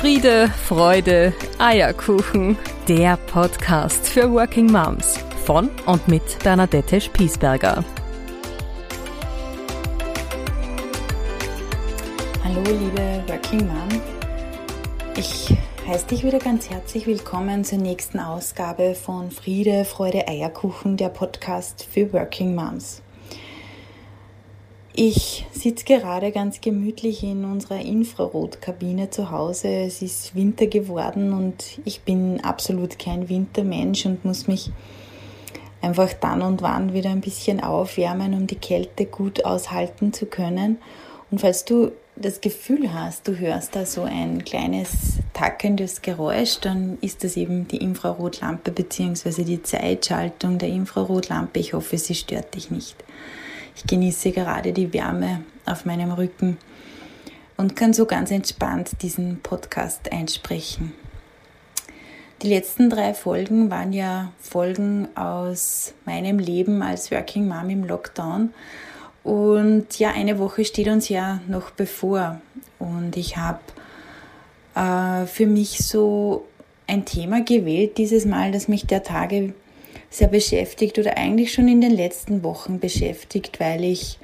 Friede, Freude, Eierkuchen. Der Podcast für Working Moms von und mit Bernadette Spiesberger. Hallo liebe Working Mom. Ich heiße dich wieder ganz herzlich willkommen zur nächsten Ausgabe von Friede, Freude, Eierkuchen, der Podcast für Working Moms. Ich sitze gerade ganz gemütlich in unserer Infrarotkabine zu Hause. Es ist Winter geworden und ich bin absolut kein Wintermensch und muss mich einfach dann und wann wieder ein bisschen aufwärmen, um die Kälte gut aushalten zu können. Und falls du das Gefühl hast, du hörst da so ein kleines tackendes Geräusch, dann ist das eben die Infrarotlampe bzw. die Zeitschaltung der Infrarotlampe. Ich hoffe, sie stört dich nicht. Ich genieße gerade die Wärme auf meinem Rücken und kann so ganz entspannt diesen Podcast einsprechen. Die letzten drei Folgen waren ja Folgen aus meinem Leben als Working Mom im Lockdown. Und ja, eine Woche steht uns ja noch bevor. Und ich habe äh, für mich so ein Thema gewählt dieses Mal, das mich der Tage sehr beschäftigt oder eigentlich schon in den letzten Wochen beschäftigt, weil ich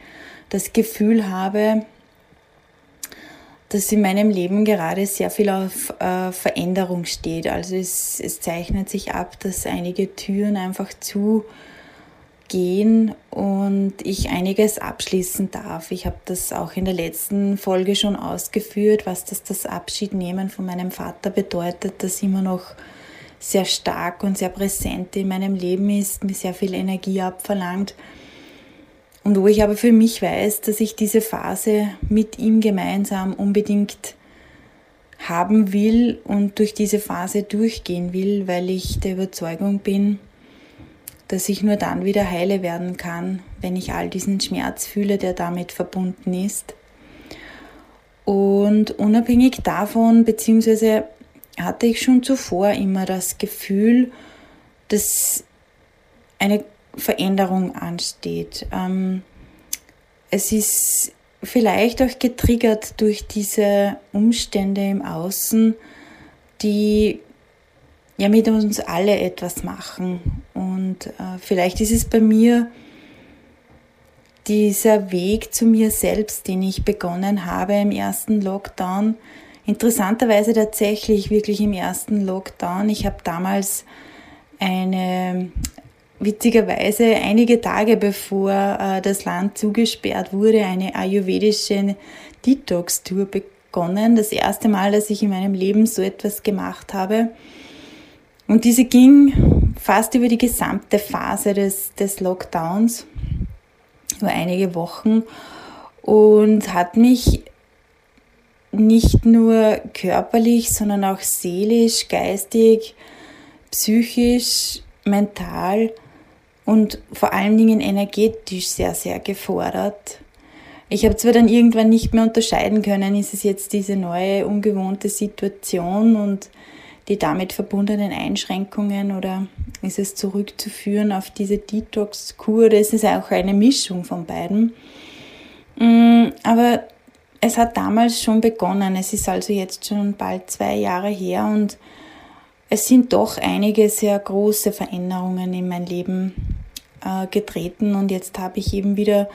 das Gefühl habe, dass in meinem Leben gerade sehr viel auf äh, Veränderung steht. Also es, es zeichnet sich ab, dass einige Türen einfach zugehen und ich einiges abschließen darf. Ich habe das auch in der letzten Folge schon ausgeführt, was das, das Abschiednehmen von meinem Vater bedeutet, dass immer noch sehr stark und sehr präsent in meinem Leben ist, mir sehr viel Energie abverlangt. Und wo ich aber für mich weiß, dass ich diese Phase mit ihm gemeinsam unbedingt haben will und durch diese Phase durchgehen will, weil ich der Überzeugung bin, dass ich nur dann wieder heile werden kann, wenn ich all diesen Schmerz fühle, der damit verbunden ist. Und unabhängig davon, beziehungsweise hatte ich schon zuvor immer das Gefühl, dass eine Veränderung ansteht. Ähm, es ist vielleicht auch getriggert durch diese Umstände im Außen, die ja mit uns alle etwas machen. Und äh, vielleicht ist es bei mir dieser Weg zu mir selbst, den ich begonnen habe im ersten Lockdown, Interessanterweise tatsächlich wirklich im ersten Lockdown. Ich habe damals eine witzigerweise einige Tage bevor äh, das Land zugesperrt wurde, eine ayurvedische Detox-Tour begonnen. Das erste Mal, dass ich in meinem Leben so etwas gemacht habe. Und diese ging fast über die gesamte Phase des, des Lockdowns, über einige Wochen und hat mich nicht nur körperlich, sondern auch seelisch, geistig, psychisch, mental und vor allen Dingen energetisch sehr, sehr gefordert. Ich habe zwar dann irgendwann nicht mehr unterscheiden können, ist es jetzt diese neue, ungewohnte Situation und die damit verbundenen Einschränkungen oder ist es zurückzuführen auf diese Detox-Kur oder ist auch eine Mischung von beiden. Mm, aber es hat damals schon begonnen. Es ist also jetzt schon bald zwei Jahre her und es sind doch einige sehr große Veränderungen in mein Leben äh, getreten und jetzt habe ich eben wieder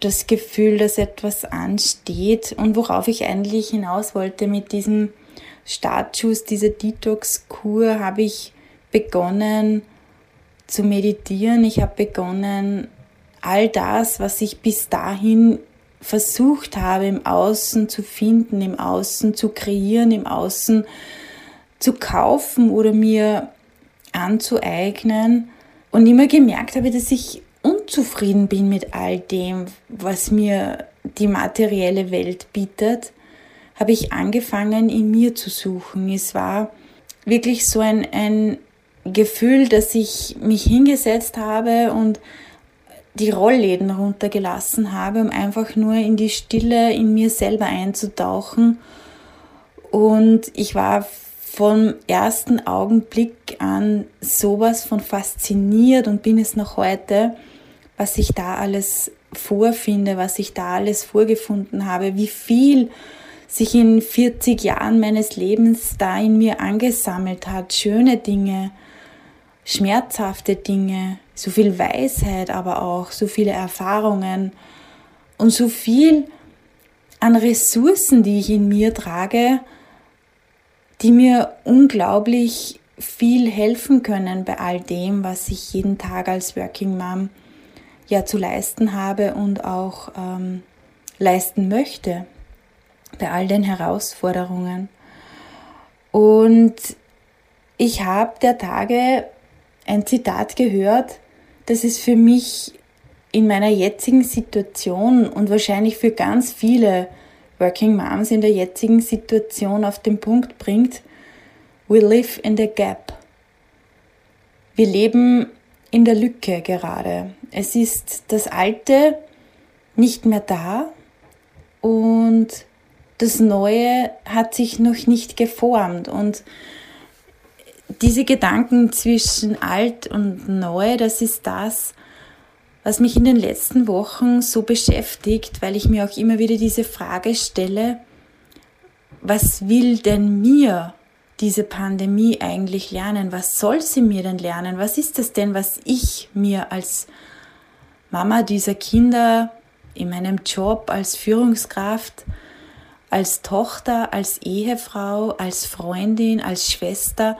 das Gefühl, dass etwas ansteht und worauf ich eigentlich hinaus wollte mit diesem Startschuss dieser Detox-Kur habe ich begonnen zu meditieren. Ich habe begonnen, all das, was ich bis dahin versucht habe, im Außen zu finden, im Außen zu kreieren, im Außen zu kaufen oder mir anzueignen und immer gemerkt habe, dass ich unzufrieden bin mit all dem, was mir die materielle Welt bietet, habe ich angefangen, in mir zu suchen. Es war wirklich so ein, ein Gefühl, dass ich mich hingesetzt habe und die Rollläden runtergelassen habe, um einfach nur in die Stille in mir selber einzutauchen. Und ich war vom ersten Augenblick an sowas von fasziniert und bin es noch heute, was ich da alles vorfinde, was ich da alles vorgefunden habe, wie viel sich in 40 Jahren meines Lebens da in mir angesammelt hat. Schöne Dinge, schmerzhafte Dinge, so viel Weisheit, aber auch so viele Erfahrungen und so viel an Ressourcen, die ich in mir trage, die mir unglaublich viel helfen können bei all dem, was ich jeden Tag als Working Mom ja zu leisten habe und auch ähm, leisten möchte, bei all den Herausforderungen. Und ich habe der Tage ein Zitat gehört, das es für mich in meiner jetzigen Situation und wahrscheinlich für ganz viele Working Moms in der jetzigen Situation auf den Punkt bringt, we live in the gap. Wir leben in der Lücke gerade. Es ist das Alte nicht mehr da und das Neue hat sich noch nicht geformt und diese Gedanken zwischen alt und neu, das ist das, was mich in den letzten Wochen so beschäftigt, weil ich mir auch immer wieder diese Frage stelle, was will denn mir diese Pandemie eigentlich lernen? Was soll sie mir denn lernen? Was ist das denn, was ich mir als Mama dieser Kinder in meinem Job als Führungskraft, als Tochter, als Ehefrau, als Freundin, als Schwester,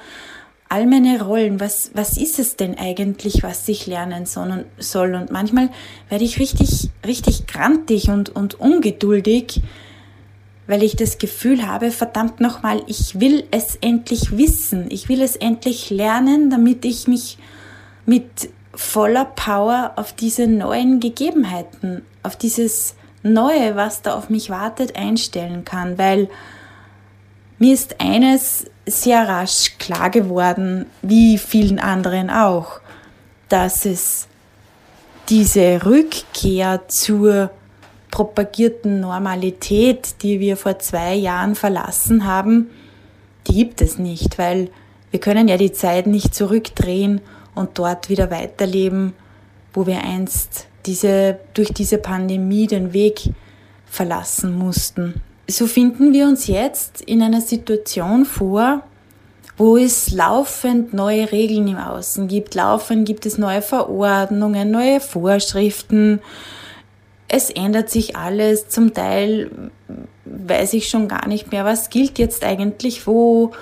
all meine Rollen, was, was ist es denn eigentlich, was ich lernen soll? Und manchmal werde ich richtig, richtig grantig und, und ungeduldig, weil ich das Gefühl habe, verdammt nochmal, ich will es endlich wissen, ich will es endlich lernen, damit ich mich mit voller Power auf diese neuen Gegebenheiten, auf dieses Neue, was da auf mich wartet, einstellen kann, weil mir ist eines sehr rasch klar geworden, wie vielen anderen auch, dass es diese Rückkehr zur propagierten Normalität, die wir vor zwei Jahren verlassen haben, die gibt es nicht, weil wir können ja die Zeit nicht zurückdrehen und dort wieder weiterleben, wo wir einst diese, durch diese Pandemie den Weg verlassen mussten so finden wir uns jetzt in einer Situation vor, wo es laufend neue Regeln im Außen gibt. Laufend gibt es neue Verordnungen, neue Vorschriften. Es ändert sich alles. Zum Teil weiß ich schon gar nicht mehr, was gilt jetzt eigentlich wo,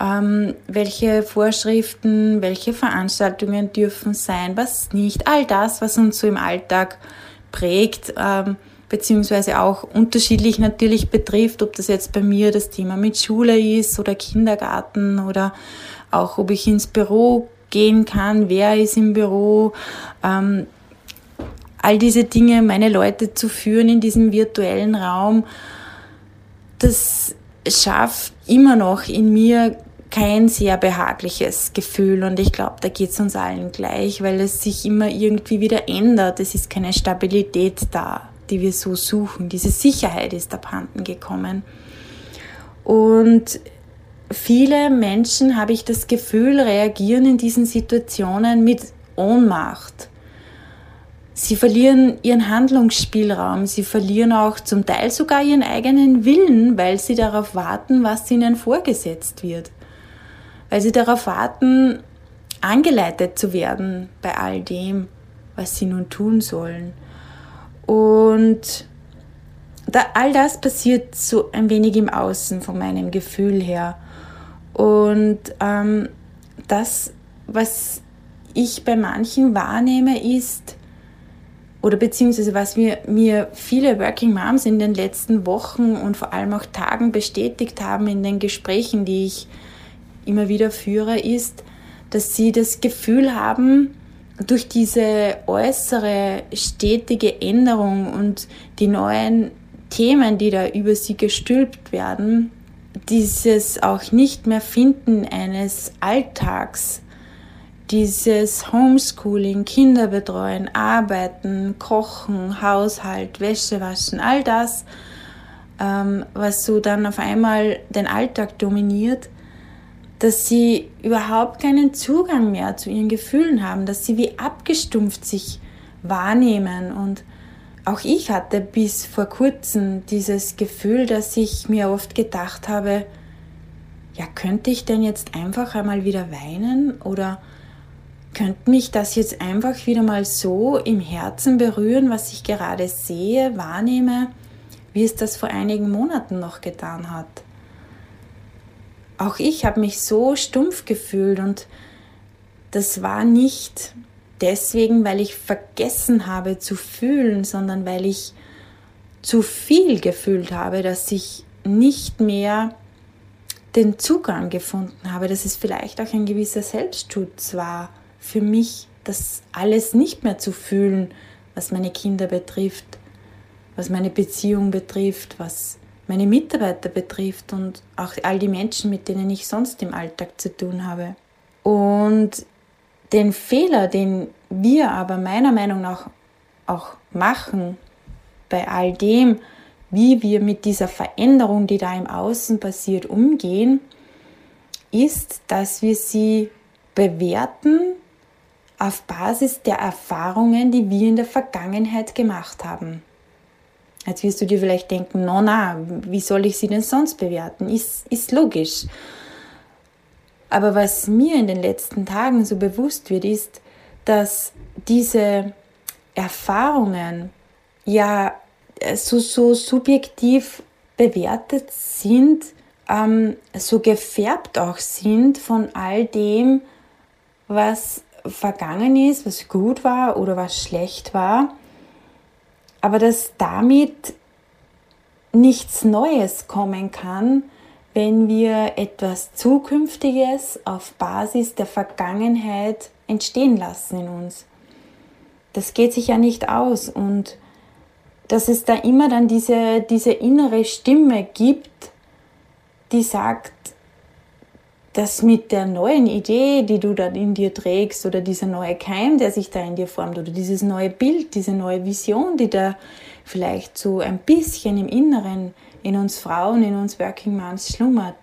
ähm, welche Vorschriften, welche Veranstaltungen dürfen sein, was nicht. All das, was uns so im Alltag prägt. Ähm, beziehungsweise auch unterschiedlich natürlich betrifft, ob das jetzt bei mir das Thema mit Schule ist oder Kindergarten oder auch ob ich ins Büro gehen kann, wer ist im Büro, ähm, all diese Dinge, meine Leute zu führen in diesem virtuellen Raum, das schafft immer noch in mir kein sehr behagliches Gefühl und ich glaube, da geht es uns allen gleich, weil es sich immer irgendwie wieder ändert. Es ist keine Stabilität da die wir so suchen. Diese Sicherheit ist abhanden gekommen. Und viele Menschen, habe ich das Gefühl, reagieren in diesen Situationen mit Ohnmacht. Sie verlieren ihren Handlungsspielraum, sie verlieren auch zum Teil sogar ihren eigenen Willen, weil sie darauf warten, was ihnen vorgesetzt wird. Weil sie darauf warten, angeleitet zu werden bei all dem, was sie nun tun sollen. Und da, all das passiert so ein wenig im Außen von meinem Gefühl her. Und ähm, das, was ich bei manchen wahrnehme, ist, oder beziehungsweise was mir, mir viele Working Moms in den letzten Wochen und vor allem auch Tagen bestätigt haben in den Gesprächen, die ich immer wieder führe, ist, dass sie das Gefühl haben, durch diese äußere stetige Änderung und die neuen Themen, die da über sie gestülpt werden, dieses auch nicht mehr Finden eines Alltags, dieses Homeschooling, Kinderbetreuen, Arbeiten, Kochen, Haushalt, Wäsche waschen, all das, ähm, was so dann auf einmal den Alltag dominiert, dass sie überhaupt keinen Zugang mehr zu ihren Gefühlen haben, dass sie wie abgestumpft sich wahrnehmen und auch ich hatte bis vor kurzem dieses Gefühl, dass ich mir oft gedacht habe, ja, könnte ich denn jetzt einfach einmal wieder weinen oder könnte mich das jetzt einfach wieder mal so im Herzen berühren, was ich gerade sehe, wahrnehme, wie es das vor einigen Monaten noch getan hat. Auch ich habe mich so stumpf gefühlt und das war nicht deswegen, weil ich vergessen habe zu fühlen, sondern weil ich zu viel gefühlt habe, dass ich nicht mehr den Zugang gefunden habe, dass es vielleicht auch ein gewisser Selbstschutz war für mich, das alles nicht mehr zu fühlen, was meine Kinder betrifft, was meine Beziehung betrifft, was meine Mitarbeiter betrifft und auch all die Menschen, mit denen ich sonst im Alltag zu tun habe. Und den Fehler, den wir aber meiner Meinung nach auch machen bei all dem, wie wir mit dieser Veränderung, die da im Außen passiert, umgehen, ist, dass wir sie bewerten auf Basis der Erfahrungen, die wir in der Vergangenheit gemacht haben. Jetzt wirst du dir vielleicht denken, no, na, wie soll ich sie denn sonst bewerten? Ist, ist logisch. Aber was mir in den letzten Tagen so bewusst wird, ist, dass diese Erfahrungen ja so, so subjektiv bewertet sind, ähm, so gefärbt auch sind von all dem, was vergangen ist, was gut war oder was schlecht war aber dass damit nichts Neues kommen kann, wenn wir etwas Zukünftiges auf Basis der Vergangenheit entstehen lassen in uns. Das geht sich ja nicht aus und dass es da immer dann diese, diese innere Stimme gibt, die sagt, dass mit der neuen Idee, die du dann in dir trägst, oder dieser neue Keim, der sich da in dir formt, oder dieses neue Bild, diese neue Vision, die da vielleicht so ein bisschen im Inneren in uns Frauen, in uns Working Moms schlummert,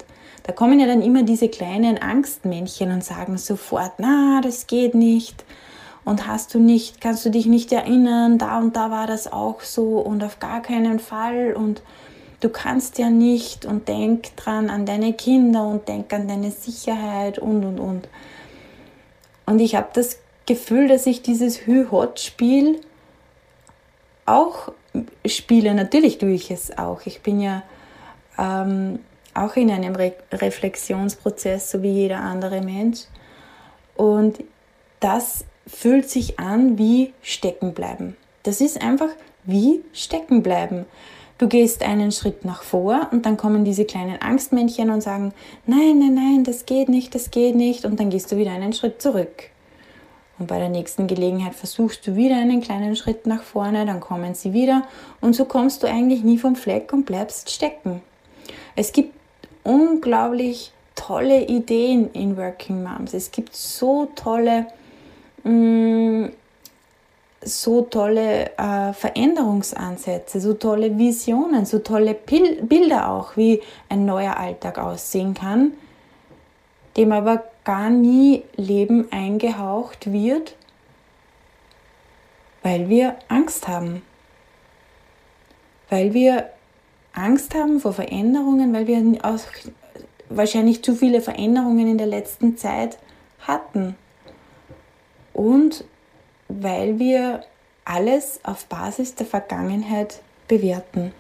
da kommen ja dann immer diese kleinen Angstmännchen und sagen sofort, na, das geht nicht. Und hast du nicht, kannst du dich nicht erinnern, da und da war das auch so und auf gar keinen Fall und du kannst ja nicht und denk dran an deine Kinder und denk an deine Sicherheit und und und. Und ich habe das Gefühl, dass ich dieses Hü-Hot-Spiel auch spiele. Natürlich tue ich es auch. Ich bin ja ähm, auch in einem Re Reflexionsprozess, so wie jeder andere Mensch. Und das fühlt sich an wie stecken bleiben. Das ist einfach wie stecken bleiben. Du gehst einen Schritt nach vor und dann kommen diese kleinen Angstmännchen und sagen, nein, nein, nein, das geht nicht, das geht nicht. Und dann gehst du wieder einen Schritt zurück. Und bei der nächsten Gelegenheit versuchst du wieder einen kleinen Schritt nach vorne, dann kommen sie wieder und so kommst du eigentlich nie vom Fleck und bleibst stecken. Es gibt unglaublich tolle Ideen in Working Moms. Es gibt so tolle mh, mm, so tolle äh, Veränderungsansätze, so tolle Visionen, so tolle Pil Bilder auch, wie ein neuer Alltag aussehen kann, dem aber gar nie Leben eingehaucht wird, weil wir Angst haben. Weil wir Angst haben vor Veränderungen, weil wir auch wahrscheinlich zu viele Veränderungen in der letzten Zeit hatten. Und weil wir alles auf Basis der Vergangenheit bewerten.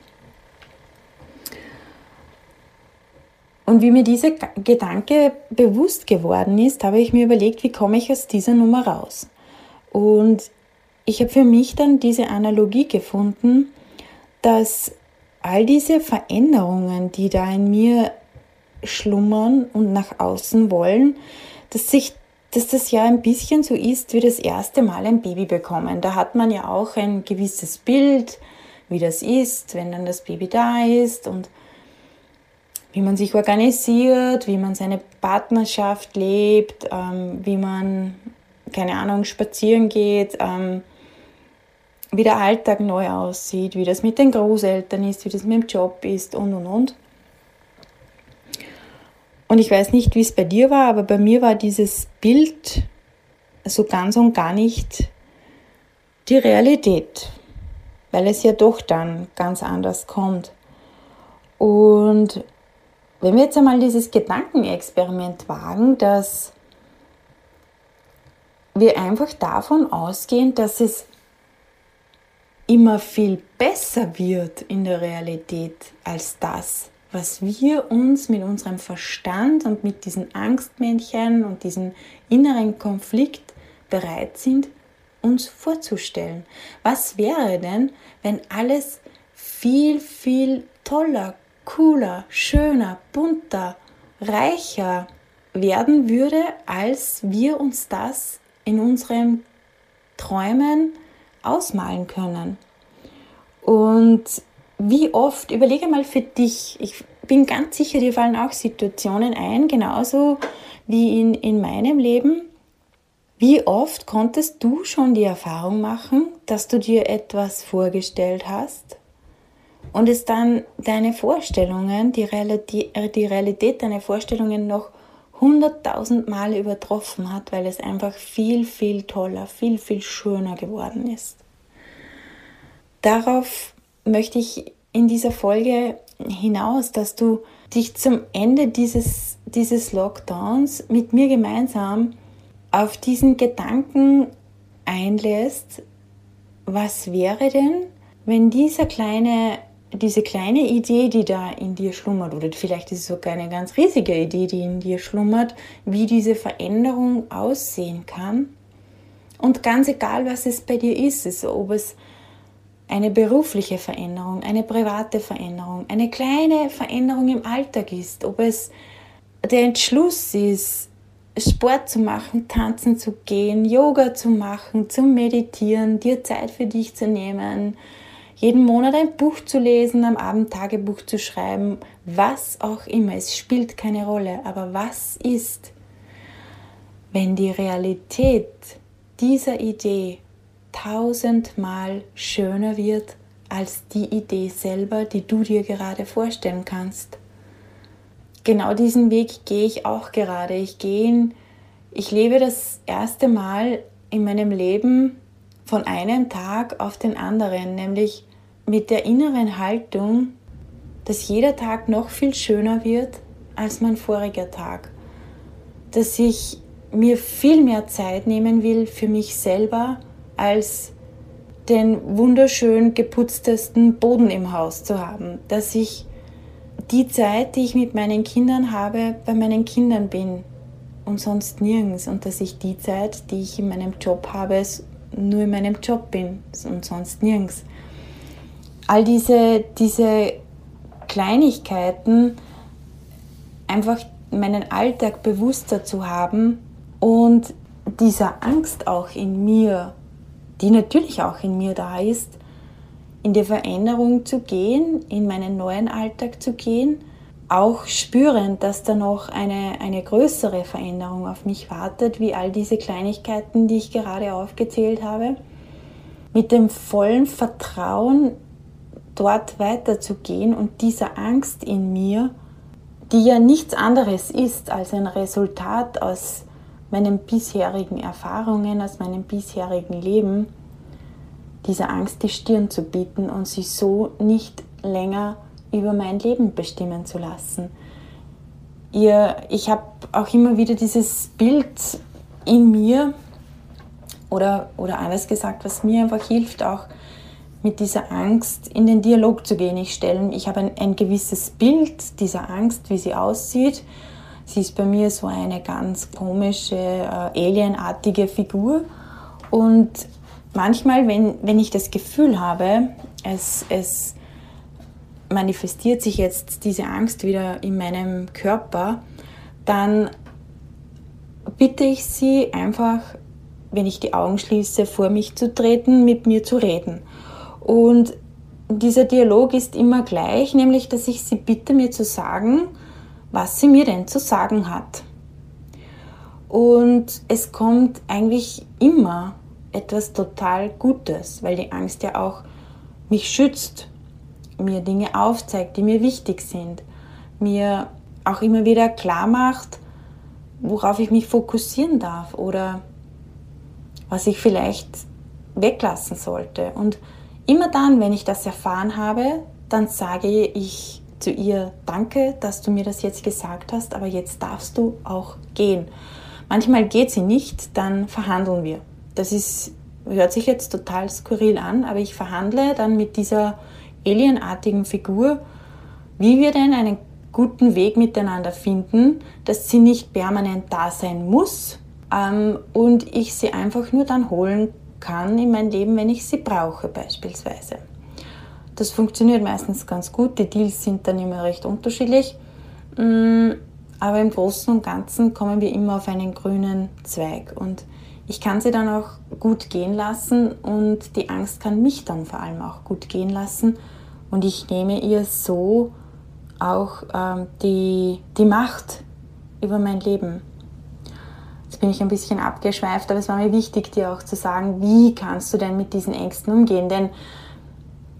Und wie mir dieser Gedanke bewusst geworden ist, habe ich mir überlegt, wie komme ich aus dieser Nummer raus. Und ich habe für mich dann diese Analogie gefunden, dass all diese Veränderungen, die da in mir schlummern und nach außen wollen, dass sich dass das ja ein bisschen so ist wie das erste Mal ein Baby bekommen. Da hat man ja auch ein gewisses Bild, wie das ist, wenn dann das Baby da ist und wie man sich organisiert, wie man seine Partnerschaft lebt, ähm, wie man, keine Ahnung, spazieren geht, ähm, wie der Alltag neu aussieht, wie das mit den Großeltern ist, wie das mit dem Job ist und und und. Und ich weiß nicht, wie es bei dir war, aber bei mir war dieses Bild so ganz und gar nicht die Realität. weil es ja doch dann ganz anders kommt. Und wenn wir jetzt einmal dieses Gedankenexperiment wagen, dass wir einfach davon ausgehen, dass es immer viel besser wird in der Realität als das, was wir uns mit unserem Verstand und mit diesen Angstmännchen und diesem inneren Konflikt bereit sind, uns vorzustellen. Was wäre denn, wenn alles viel, viel toller, cooler, schöner, bunter, reicher werden würde, als wir uns das in unseren Träumen ausmalen können. Und wie oft, überlege mal für dich, ich bin ganz sicher, dir fallen auch Situationen ein, genauso wie in, in meinem Leben. Wie oft konntest du schon die Erfahrung machen, dass du dir etwas vorgestellt hast und es dann deine Vorstellungen, die Realität, die Realität deiner Vorstellungen noch hunderttausend Mal übertroffen hat, weil es einfach viel, viel toller, viel, viel schöner geworden ist. Darauf möchte ich in dieser Folge hinaus, dass du dich zum Ende dieses, dieses Lockdowns mit mir gemeinsam auf diesen Gedanken einlässt, was wäre denn, wenn dieser kleine diese kleine Idee, die da in dir schlummert, oder vielleicht ist es sogar eine ganz riesige Idee, die in dir schlummert, wie diese Veränderung aussehen kann. Und ganz egal, was es bei dir ist, also ob es eine berufliche Veränderung, eine private Veränderung, eine kleine Veränderung im Alltag ist, ob es der Entschluss ist, Sport zu machen, tanzen zu gehen, Yoga zu machen, zu meditieren, dir Zeit für dich zu nehmen, jeden Monat ein Buch zu lesen, am Abend Tagebuch zu schreiben, was auch immer. Es spielt keine Rolle. Aber was ist, wenn die Realität dieser Idee tausendmal schöner wird als die Idee selber, die du dir gerade vorstellen kannst? Genau diesen Weg gehe ich auch gerade. Ich gehe, ich lebe das erste Mal in meinem Leben von einem Tag auf den anderen, nämlich mit der inneren Haltung, dass jeder Tag noch viel schöner wird als mein voriger Tag. Dass ich mir viel mehr Zeit nehmen will für mich selber, als den wunderschön geputztesten Boden im Haus zu haben. Dass ich die Zeit, die ich mit meinen Kindern habe, bei meinen Kindern bin und sonst nirgends. Und dass ich die Zeit, die ich in meinem Job habe, nur in meinem Job bin und sonst nirgends all diese, diese Kleinigkeiten einfach meinen Alltag bewusster zu haben und dieser Angst auch in mir, die natürlich auch in mir da ist, in die Veränderung zu gehen, in meinen neuen Alltag zu gehen, auch spürend, dass da noch eine, eine größere Veränderung auf mich wartet, wie all diese Kleinigkeiten, die ich gerade aufgezählt habe, mit dem vollen Vertrauen dort weiterzugehen und dieser Angst in mir, die ja nichts anderes ist als ein Resultat aus meinen bisherigen Erfahrungen, aus meinem bisherigen Leben, dieser Angst die Stirn zu bieten und sie so nicht länger über mein Leben bestimmen zu lassen. Ihr, ich habe auch immer wieder dieses Bild in mir, oder, oder anders gesagt, was mir einfach hilft, auch mit dieser Angst in den Dialog zu gehen. Ich ich habe ein, ein gewisses Bild dieser Angst, wie sie aussieht. Sie ist bei mir so eine ganz komische, äh, alienartige Figur. Und manchmal, wenn, wenn ich das Gefühl habe, es, es manifestiert sich jetzt diese Angst wieder in meinem Körper, dann bitte ich sie einfach, wenn ich die Augen schließe, vor mich zu treten, mit mir zu reden. Und dieser Dialog ist immer gleich, nämlich dass ich sie bitte, mir zu sagen, was sie mir denn zu sagen hat. Und es kommt eigentlich immer etwas total Gutes, weil die Angst ja auch mich schützt, mir Dinge aufzeigt, die mir wichtig sind, mir auch immer wieder klar macht, worauf ich mich fokussieren darf oder was ich vielleicht weglassen sollte. Und Immer dann, wenn ich das erfahren habe, dann sage ich zu ihr, danke, dass du mir das jetzt gesagt hast, aber jetzt darfst du auch gehen. Manchmal geht sie nicht, dann verhandeln wir. Das ist, hört sich jetzt total skurril an, aber ich verhandle dann mit dieser alienartigen Figur, wie wir denn einen guten Weg miteinander finden, dass sie nicht permanent da sein muss ähm, und ich sie einfach nur dann holen kann in mein Leben, wenn ich sie brauche beispielsweise. Das funktioniert meistens ganz gut, die Deals sind dann immer recht unterschiedlich, mm, aber im Großen und Ganzen kommen wir immer auf einen grünen Zweig und ich kann sie dann auch gut gehen lassen und die Angst kann mich dann vor allem auch gut gehen lassen und ich nehme ihr so auch ähm, die, die Macht über mein Leben. Jetzt bin ich ein bisschen abgeschweift, aber es war mir wichtig, dir auch zu sagen, wie kannst du denn mit diesen Ängsten umgehen? Denn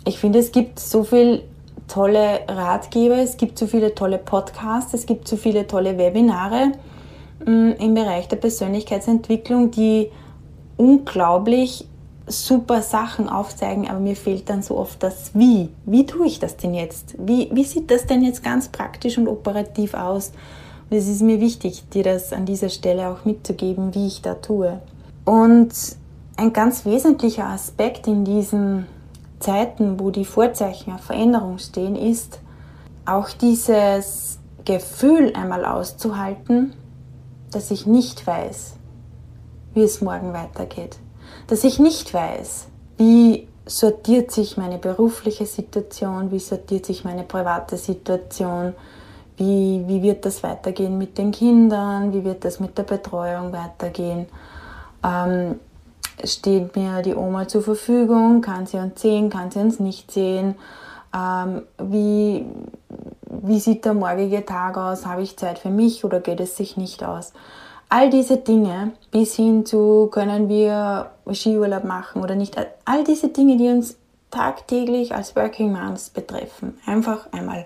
ich finde, es gibt so viele tolle Ratgeber, es gibt so viele tolle Podcasts, es gibt so viele tolle Webinare mm, im Bereich der Persönlichkeitsentwicklung, die unglaublich super Sachen aufzeigen, aber mir fehlt dann so oft das Wie. Wie tue ich das denn jetzt? Wie, wie sieht das denn jetzt ganz praktisch und operativ aus? Und es ist mir wichtig, dir das an dieser Stelle auch mitzugeben, wie ich da tue. Und ein ganz wesentlicher Aspekt in diesen Zeiten, wo die Vorzeichen auf Veränderung stehen, ist auch dieses Gefühl einmal auszuhalten, dass ich nicht weiß, wie es morgen weitergeht dass ich nicht weiß, wie sortiert sich meine berufliche Situation, wie sortiert sich meine private Situation, wie, wie wird das weitergehen mit den Kindern, wie wird das mit der Betreuung weitergehen. Ähm, steht mir die Oma zur Verfügung, kann sie uns sehen, kann sie uns nicht sehen, ähm, wie, wie sieht der morgige Tag aus, habe ich Zeit für mich oder geht es sich nicht aus. All diese Dinge, bis hin zu können wir Skiurlaub machen oder nicht, all diese Dinge, die uns tagtäglich als Working Moms betreffen, einfach einmal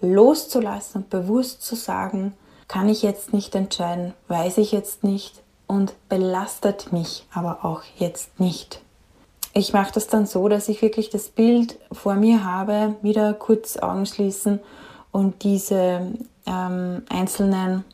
loszulassen und bewusst zu sagen, kann ich jetzt nicht entscheiden, weiß ich jetzt nicht und belastet mich aber auch jetzt nicht. Ich mache das dann so, dass ich wirklich das Bild vor mir habe, wieder kurz Augen schließen und diese ähm, einzelnen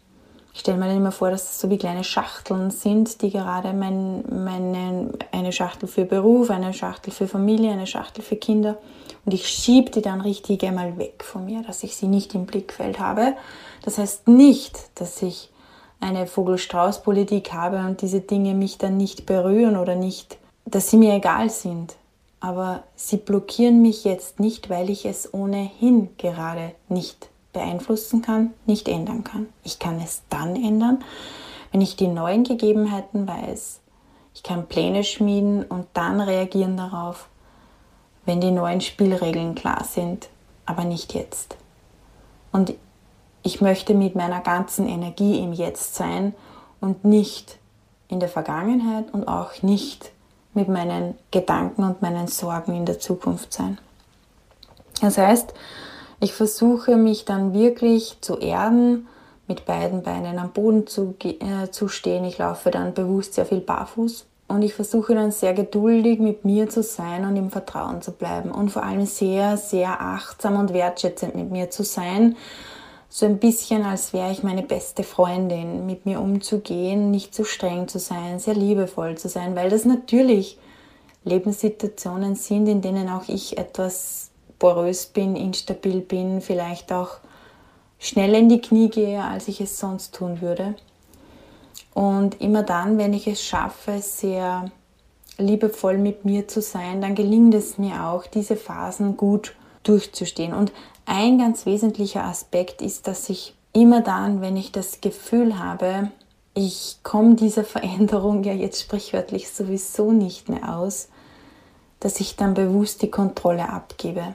ich stelle mir dann immer vor, dass das so wie kleine Schachteln sind, die gerade mein, meine, eine Schachtel für Beruf, eine Schachtel für Familie, eine Schachtel für Kinder. Und ich schiebe die dann richtig einmal weg von mir, dass ich sie nicht im Blickfeld habe. Das heißt nicht, dass ich eine Vogel-Strauß-Politik habe und diese Dinge mich dann nicht berühren oder nicht, dass sie mir egal sind. Aber sie blockieren mich jetzt nicht, weil ich es ohnehin gerade nicht beeinflussen kann, nicht ändern kann. Ich kann es dann ändern, wenn ich die neuen Gegebenheiten weiß. Ich kann Pläne schmieden und dann reagieren darauf, wenn die neuen Spielregeln klar sind, aber nicht jetzt. Und ich möchte mit meiner ganzen Energie im Jetzt sein und nicht in der Vergangenheit und auch nicht mit meinen Gedanken und meinen Sorgen in der Zukunft sein. Das heißt, ich versuche mich dann wirklich zu erden, mit beiden Beinen am Boden zu, äh, zu stehen. Ich laufe dann bewusst sehr viel barfuß und ich versuche dann sehr geduldig mit mir zu sein und im Vertrauen zu bleiben und vor allem sehr, sehr achtsam und wertschätzend mit mir zu sein. So ein bisschen, als wäre ich meine beste Freundin, mit mir umzugehen, nicht zu streng zu sein, sehr liebevoll zu sein, weil das natürlich Lebenssituationen sind, in denen auch ich etwas porös bin, instabil bin, vielleicht auch schnell in die Knie gehe, als ich es sonst tun würde. Und immer dann, wenn ich es schaffe, sehr liebevoll mit mir zu sein, dann gelingt es mir auch, diese Phasen gut durchzustehen. Und ein ganz wesentlicher Aspekt ist, dass ich immer dann, wenn ich das Gefühl habe, ich komme dieser Veränderung ja jetzt sprichwörtlich sowieso nicht mehr aus, dass ich dann bewusst die Kontrolle abgebe.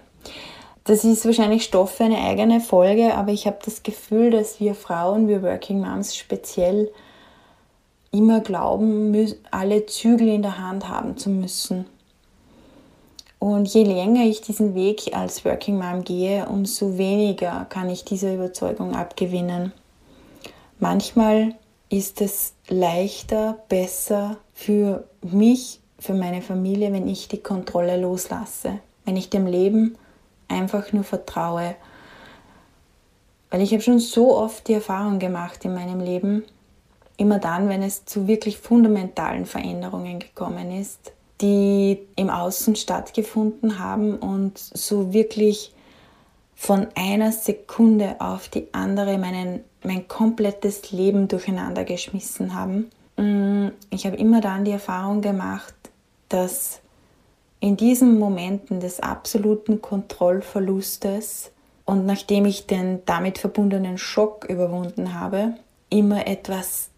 Das ist wahrscheinlich Stoff für eine eigene Folge, aber ich habe das Gefühl, dass wir Frauen, wir Working Moms speziell, immer glauben, alle Zügel in der Hand haben zu müssen. Und je länger ich diesen Weg als Working Mom gehe, umso weniger kann ich dieser Überzeugung abgewinnen. Manchmal ist es leichter, besser für mich für meine Familie, wenn ich die Kontrolle loslasse, wenn ich dem Leben einfach nur vertraue. Weil ich habe schon so oft die Erfahrung gemacht in meinem Leben, immer dann, wenn es zu wirklich fundamentalen Veränderungen gekommen ist, die im Außen stattgefunden haben und so wirklich von einer Sekunde auf die andere meinen, mein komplettes Leben durcheinander geschmissen haben. Mm, ich habe immer dann die Erfahrung gemacht, dass in diesen Momenten des absoluten Kontrollverlustes und nachdem ich den damit verbundenen Schock überwunden habe, immer etwas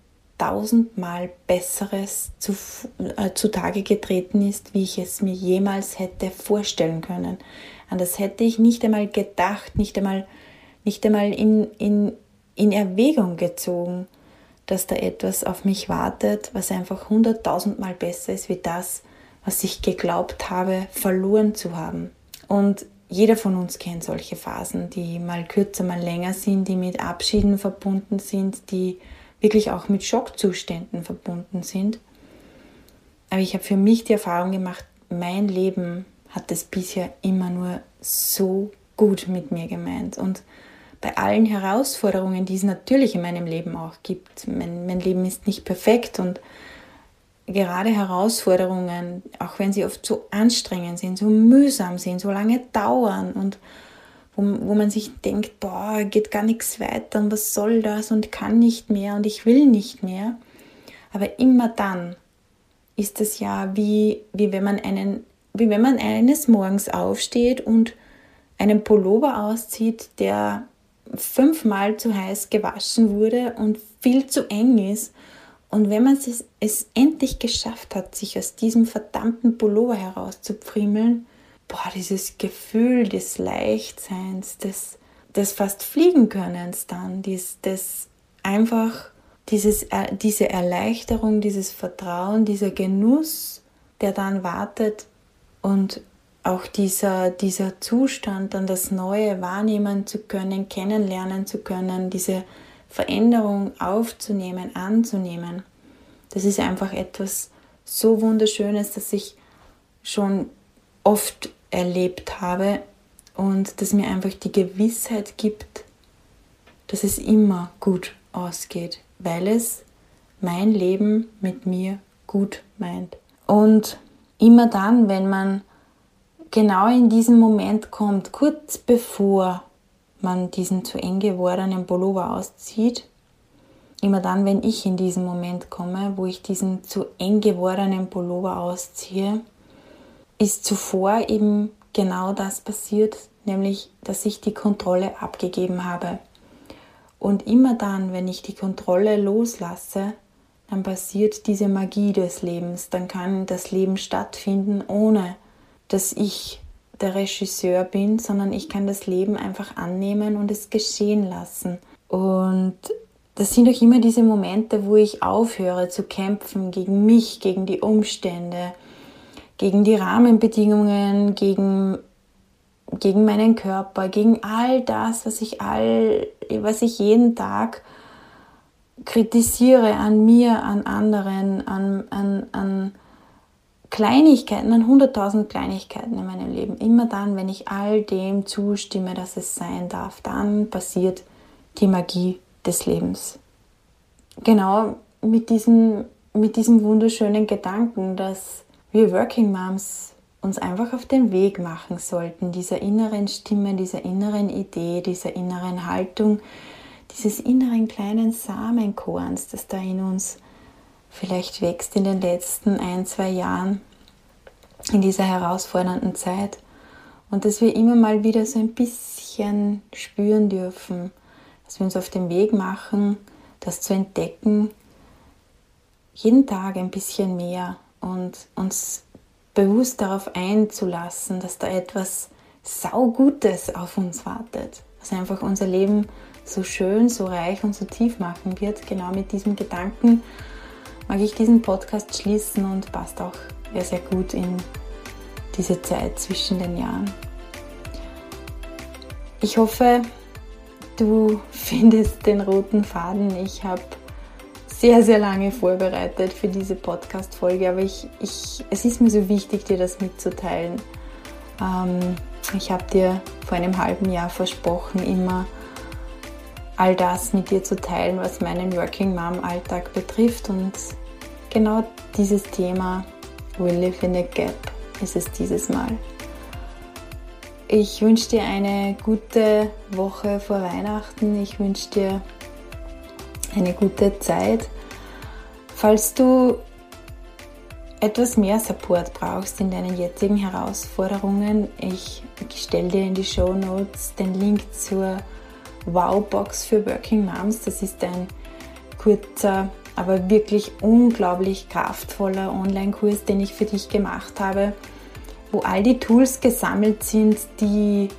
tausendmal Besseres zu, äh, zutage getreten ist, wie ich es mir jemals hätte vorstellen können. An das hätte ich nicht einmal gedacht, nicht einmal, nicht einmal in, in, in Erwägung gezogen, dass da etwas auf mich wartet, was einfach hunderttausendmal besser ist wie das, was ich geglaubt habe, verloren zu haben. Und jeder von uns kennt solche Phasen, die mal kürzer, mal länger sind, die mit Abschieden verbunden sind, die wirklich auch mit Schockzuständen verbunden sind. Aber ich habe für mich die Erfahrung gemacht, mein Leben hat es bisher immer nur so gut mit mir gemeint. Und bei allen Herausforderungen, die es natürlich in meinem Leben auch gibt, mein, mein Leben ist nicht perfekt und gerade Herausforderungen, auch wenn sie oft so anstrengend sind, so mühsam sind, so lange dauern und wo, wo man sich denkt, boah, geht gar nichts weiter und was soll das und kann nicht mehr und ich will nicht mehr. Aber immer dann ist es ja wie, wie wenn man einen, wie wenn man eines Morgens aufsteht und einen Pullover auszieht, der fünfmal zu heiß gewaschen wurde und viel zu eng ist und wenn man es, es endlich geschafft hat, sich aus diesem verdammten Pullover herauszupfriemeln, boah, dieses Gefühl des Leichtseins, des, des fast Fliegenkönnens dann, des, des einfach dieses, diese Erleichterung, dieses Vertrauen, dieser Genuss, der dann wartet und auch dieser, dieser Zustand, dann das Neue wahrnehmen zu können, kennenlernen zu können, diese Veränderung aufzunehmen, anzunehmen. Das ist einfach etwas so Wunderschönes, das ich schon oft erlebt habe und das mir einfach die Gewissheit gibt, dass es immer gut ausgeht, weil es mein Leben mit mir gut meint. Und immer dann, wenn man genau in diesen Moment kommt, kurz bevor man diesen zu eng gewordenen Pullover auszieht. Immer dann, wenn ich in diesen Moment komme, wo ich diesen zu eng gewordenen Pullover ausziehe, ist zuvor eben genau das passiert, nämlich dass ich die Kontrolle abgegeben habe. Und immer dann, wenn ich die Kontrolle loslasse, dann passiert diese Magie des Lebens, dann kann das Leben stattfinden, ohne dass ich der Regisseur bin, sondern ich kann das Leben einfach annehmen und es geschehen lassen. Und das sind auch immer diese Momente, wo ich aufhöre zu kämpfen gegen mich, gegen die Umstände, gegen die Rahmenbedingungen, gegen, gegen meinen Körper, gegen all das, was ich all, was ich jeden Tag kritisiere an mir, an anderen, an, an, an Kleinigkeiten, an hunderttausend Kleinigkeiten in meinem Leben. Immer dann, wenn ich all dem zustimme, dass es sein darf, dann passiert die Magie des Lebens. Genau mit diesem, mit diesem wunderschönen Gedanken, dass wir Working Moms uns einfach auf den Weg machen sollten, dieser inneren Stimme, dieser inneren Idee, dieser inneren Haltung, dieses inneren kleinen Samenkorns, das da in uns vielleicht wächst in den letzten ein, zwei Jahren in dieser herausfordernden Zeit. Und dass wir immer mal wieder so ein bisschen spüren dürfen, dass wir uns auf den Weg machen, das zu entdecken, jeden Tag ein bisschen mehr und uns bewusst darauf einzulassen, dass da etwas saugutes auf uns wartet, was einfach unser Leben so schön, so reich und so tief machen wird. Genau mit diesem Gedanken mag ich diesen Podcast schließen und passt auch sehr, sehr gut in diese Zeit zwischen den Jahren. Ich hoffe, du findest den roten Faden. Ich habe sehr, sehr lange vorbereitet für diese Podcast-Folge, aber ich, ich, es ist mir so wichtig, dir das mitzuteilen. Ähm, ich habe dir vor einem halben Jahr versprochen, immer all das mit dir zu teilen, was meinen Working Mom Alltag betrifft und genau dieses Thema We Live in a Gap ist es dieses Mal. Ich wünsche dir eine gute Woche vor Weihnachten. Ich wünsche dir eine gute Zeit. Falls du etwas mehr Support brauchst in deinen jetzigen Herausforderungen, ich stelle dir in die Show Notes den Link zur Wow-Box für Working Moms. Das ist ein kurzer, aber wirklich unglaublich kraftvoller Online-Kurs, den ich für dich gemacht habe, wo all die Tools gesammelt sind, die,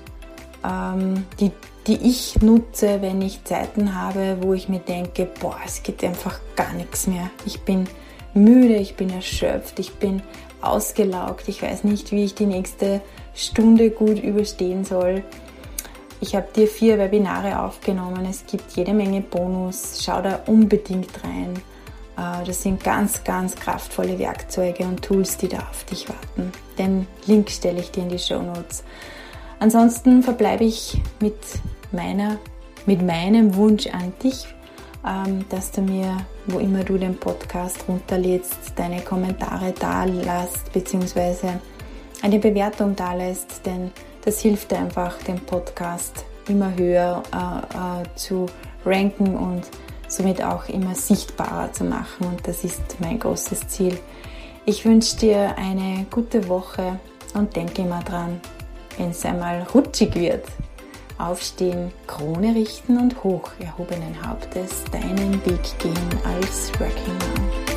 ähm, die, die ich nutze, wenn ich Zeiten habe, wo ich mir denke, boah, es geht einfach gar nichts mehr. Ich bin müde, ich bin erschöpft, ich bin ausgelaugt, ich weiß nicht, wie ich die nächste Stunde gut überstehen soll. Ich habe dir vier Webinare aufgenommen. Es gibt jede Menge Bonus. Schau da unbedingt rein. Äh, das sind ganz, ganz kraftvolle Werkzeuge und Tools, die da auf dich warten. Den Link stelle ich dir in die Show Notes. Ansonsten verbleibe ich mit meiner, mit meinem Wunsch an dich, ähm, dass du mir, wo immer du den Podcast runterlädst, deine Kommentare da lässt, beziehungsweise eine Bewertung da lässt, denn das hilft einfach, den Podcast immer höher äh, äh, zu ranken und somit auch immer sichtbarer zu machen. Und das ist mein großes Ziel. Ich wünsche dir eine gute Woche und denke immer dran, wenn es einmal rutschig wird, aufstehen, Krone richten und hoch erhobenen Hauptes deinen Weg gehen als Working Mom.